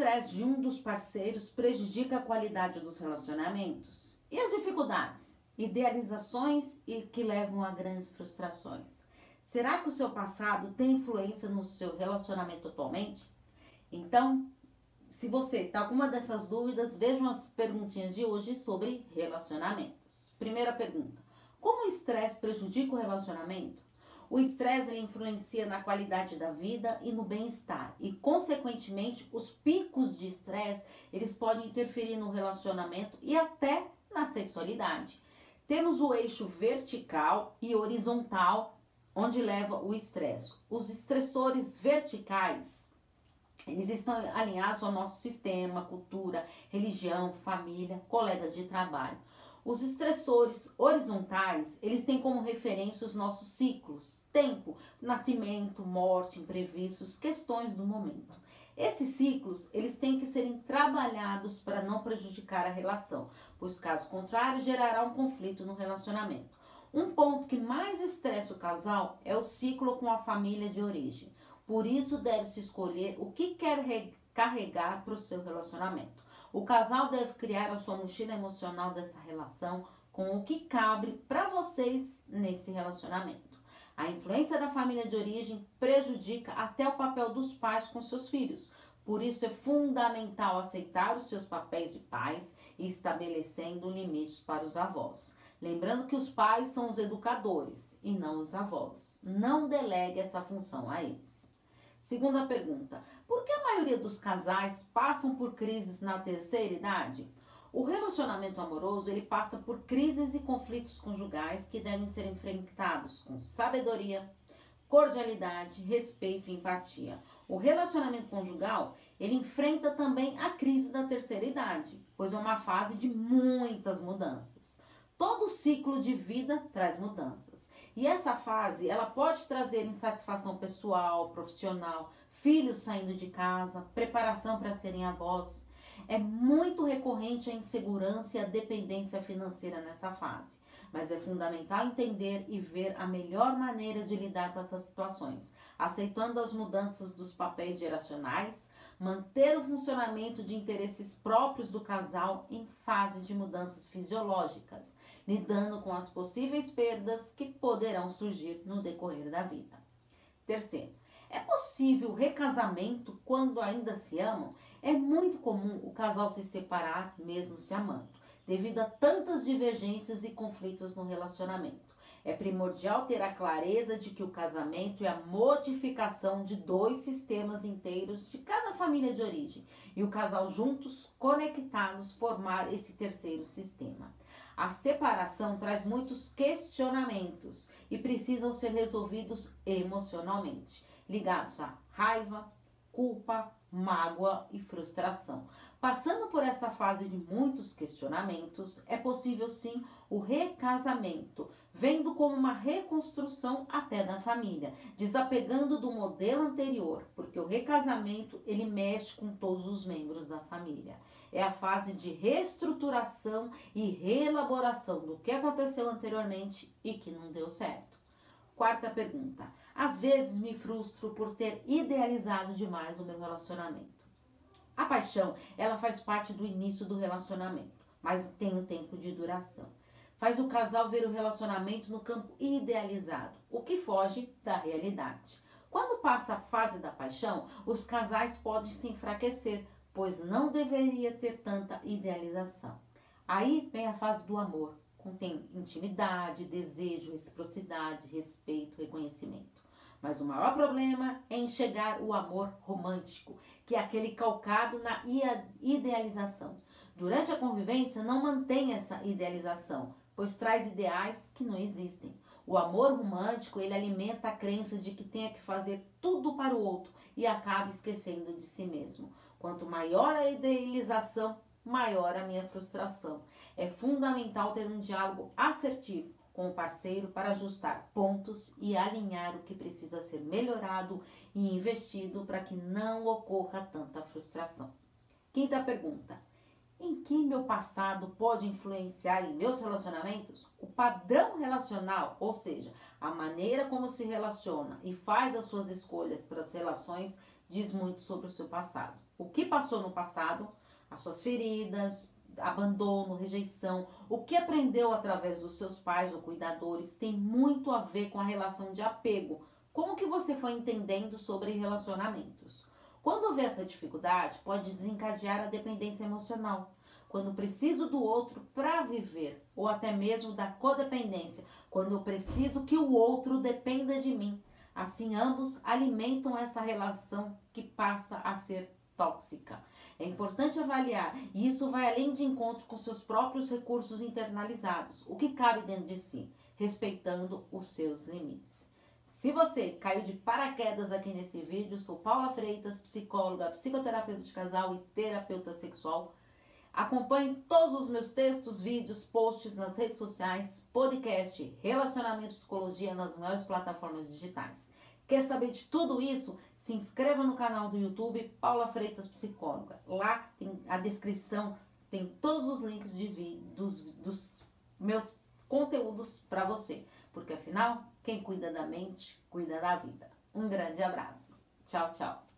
estresse de um dos parceiros prejudica a qualidade dos relacionamentos? E as dificuldades, idealizações e que levam a grandes frustrações? Será que o seu passado tem influência no seu relacionamento atualmente? Então, se você está com uma dessas dúvidas, vejam as perguntinhas de hoje sobre relacionamentos. Primeira pergunta: Como o estresse prejudica o relacionamento? O estresse influencia na qualidade da vida e no bem-estar e, consequentemente, os picos de estresse eles podem interferir no relacionamento e até na sexualidade. Temos o eixo vertical e horizontal, onde leva o estresse. Os estressores verticais eles estão alinhados ao nosso sistema, cultura, religião, família, colegas de trabalho. Os estressores horizontais, eles têm como referência os nossos ciclos, tempo, nascimento, morte, imprevistos, questões do momento. Esses ciclos, eles têm que serem trabalhados para não prejudicar a relação, pois caso contrário, gerará um conflito no relacionamento. Um ponto que mais estressa o casal é o ciclo com a família de origem. Por isso, deve-se escolher o que quer carregar para o seu relacionamento. O casal deve criar a sua mochila emocional dessa relação com o que cabe para vocês nesse relacionamento. A influência da família de origem prejudica até o papel dos pais com seus filhos. Por isso é fundamental aceitar os seus papéis de pais e estabelecendo limites para os avós. Lembrando que os pais são os educadores e não os avós. Não delegue essa função a eles. Segunda pergunta: por que a maioria dos casais passam por crises na terceira idade? O relacionamento amoroso ele passa por crises e conflitos conjugais que devem ser enfrentados com sabedoria, cordialidade, respeito e empatia. O relacionamento conjugal ele enfrenta também a crise da terceira idade, pois é uma fase de muitas mudanças. Todo ciclo de vida traz mudanças. E essa fase, ela pode trazer insatisfação pessoal, profissional, filhos saindo de casa, preparação para serem avós. É muito recorrente a insegurança e a dependência financeira nessa fase, mas é fundamental entender e ver a melhor maneira de lidar com essas situações, aceitando as mudanças dos papéis geracionais, manter o funcionamento de interesses próprios do casal em fases de mudanças fisiológicas, lidando com as possíveis perdas que poderão surgir no decorrer da vida. Terceiro, é possível recasamento quando ainda se amam? É muito comum o casal se separar mesmo se amando, devido a tantas divergências e conflitos no relacionamento. É primordial ter a clareza de que o casamento é a modificação de dois sistemas inteiros de cada família de origem e o casal juntos, conectados, formar esse terceiro sistema. A separação traz muitos questionamentos e precisam ser resolvidos emocionalmente, ligados a raiva, culpa, mágoa e frustração. Passando por essa fase de muitos questionamentos, é possível sim o recasamento, vendo como uma reconstrução até da família, desapegando do modelo anterior, porque o recasamento ele mexe com todos os membros da família. É a fase de reestruturação e reelaboração do que aconteceu anteriormente e que não deu certo. Quarta pergunta: às vezes me frustro por ter idealizado demais o meu relacionamento. A paixão, ela faz parte do início do relacionamento, mas tem um tempo de duração. Faz o casal ver o relacionamento no campo idealizado, o que foge da realidade. Quando passa a fase da paixão, os casais podem se enfraquecer, pois não deveria ter tanta idealização. Aí vem a fase do amor, contém intimidade, desejo, reciprocidade, respeito, reconhecimento. Mas o maior problema é enxergar o amor romântico, que é aquele calcado na idealização. Durante a convivência, não mantém essa idealização, pois traz ideais que não existem. O amor romântico, ele alimenta a crença de que tenha que fazer tudo para o outro e acaba esquecendo de si mesmo. Quanto maior a idealização, maior a minha frustração. É fundamental ter um diálogo assertivo com o parceiro para ajustar pontos e alinhar o que precisa ser melhorado e investido para que não ocorra tanta frustração. Quinta pergunta: em que meu passado pode influenciar em meus relacionamentos? O padrão relacional, ou seja, a maneira como se relaciona e faz as suas escolhas para as relações, diz muito sobre o seu passado. O que passou no passado, as suas feridas, abandono, rejeição, o que aprendeu através dos seus pais ou cuidadores tem muito a ver com a relação de apego. Como que você foi entendendo sobre relacionamentos? Quando houver essa dificuldade, pode desencadear a dependência emocional. Quando preciso do outro para viver, ou até mesmo da codependência, quando eu preciso que o outro dependa de mim. Assim, ambos alimentam essa relação que passa a ser tóxica. É importante avaliar, e isso vai além de encontro com seus próprios recursos internalizados, o que cabe dentro de si, respeitando os seus limites. Se você caiu de paraquedas aqui nesse vídeo, sou Paula Freitas, psicóloga, psicoterapeuta de casal e terapeuta sexual. Acompanhe todos os meus textos, vídeos, posts nas redes sociais, podcast, relacionamento psicologia nas maiores plataformas digitais. Quer saber de tudo isso? Se inscreva no canal do YouTube Paula Freitas Psicóloga. Lá tem a descrição, tem todos os links de, dos, dos meus conteúdos para você. Porque afinal, quem cuida da mente, cuida da vida. Um grande abraço. Tchau, tchau.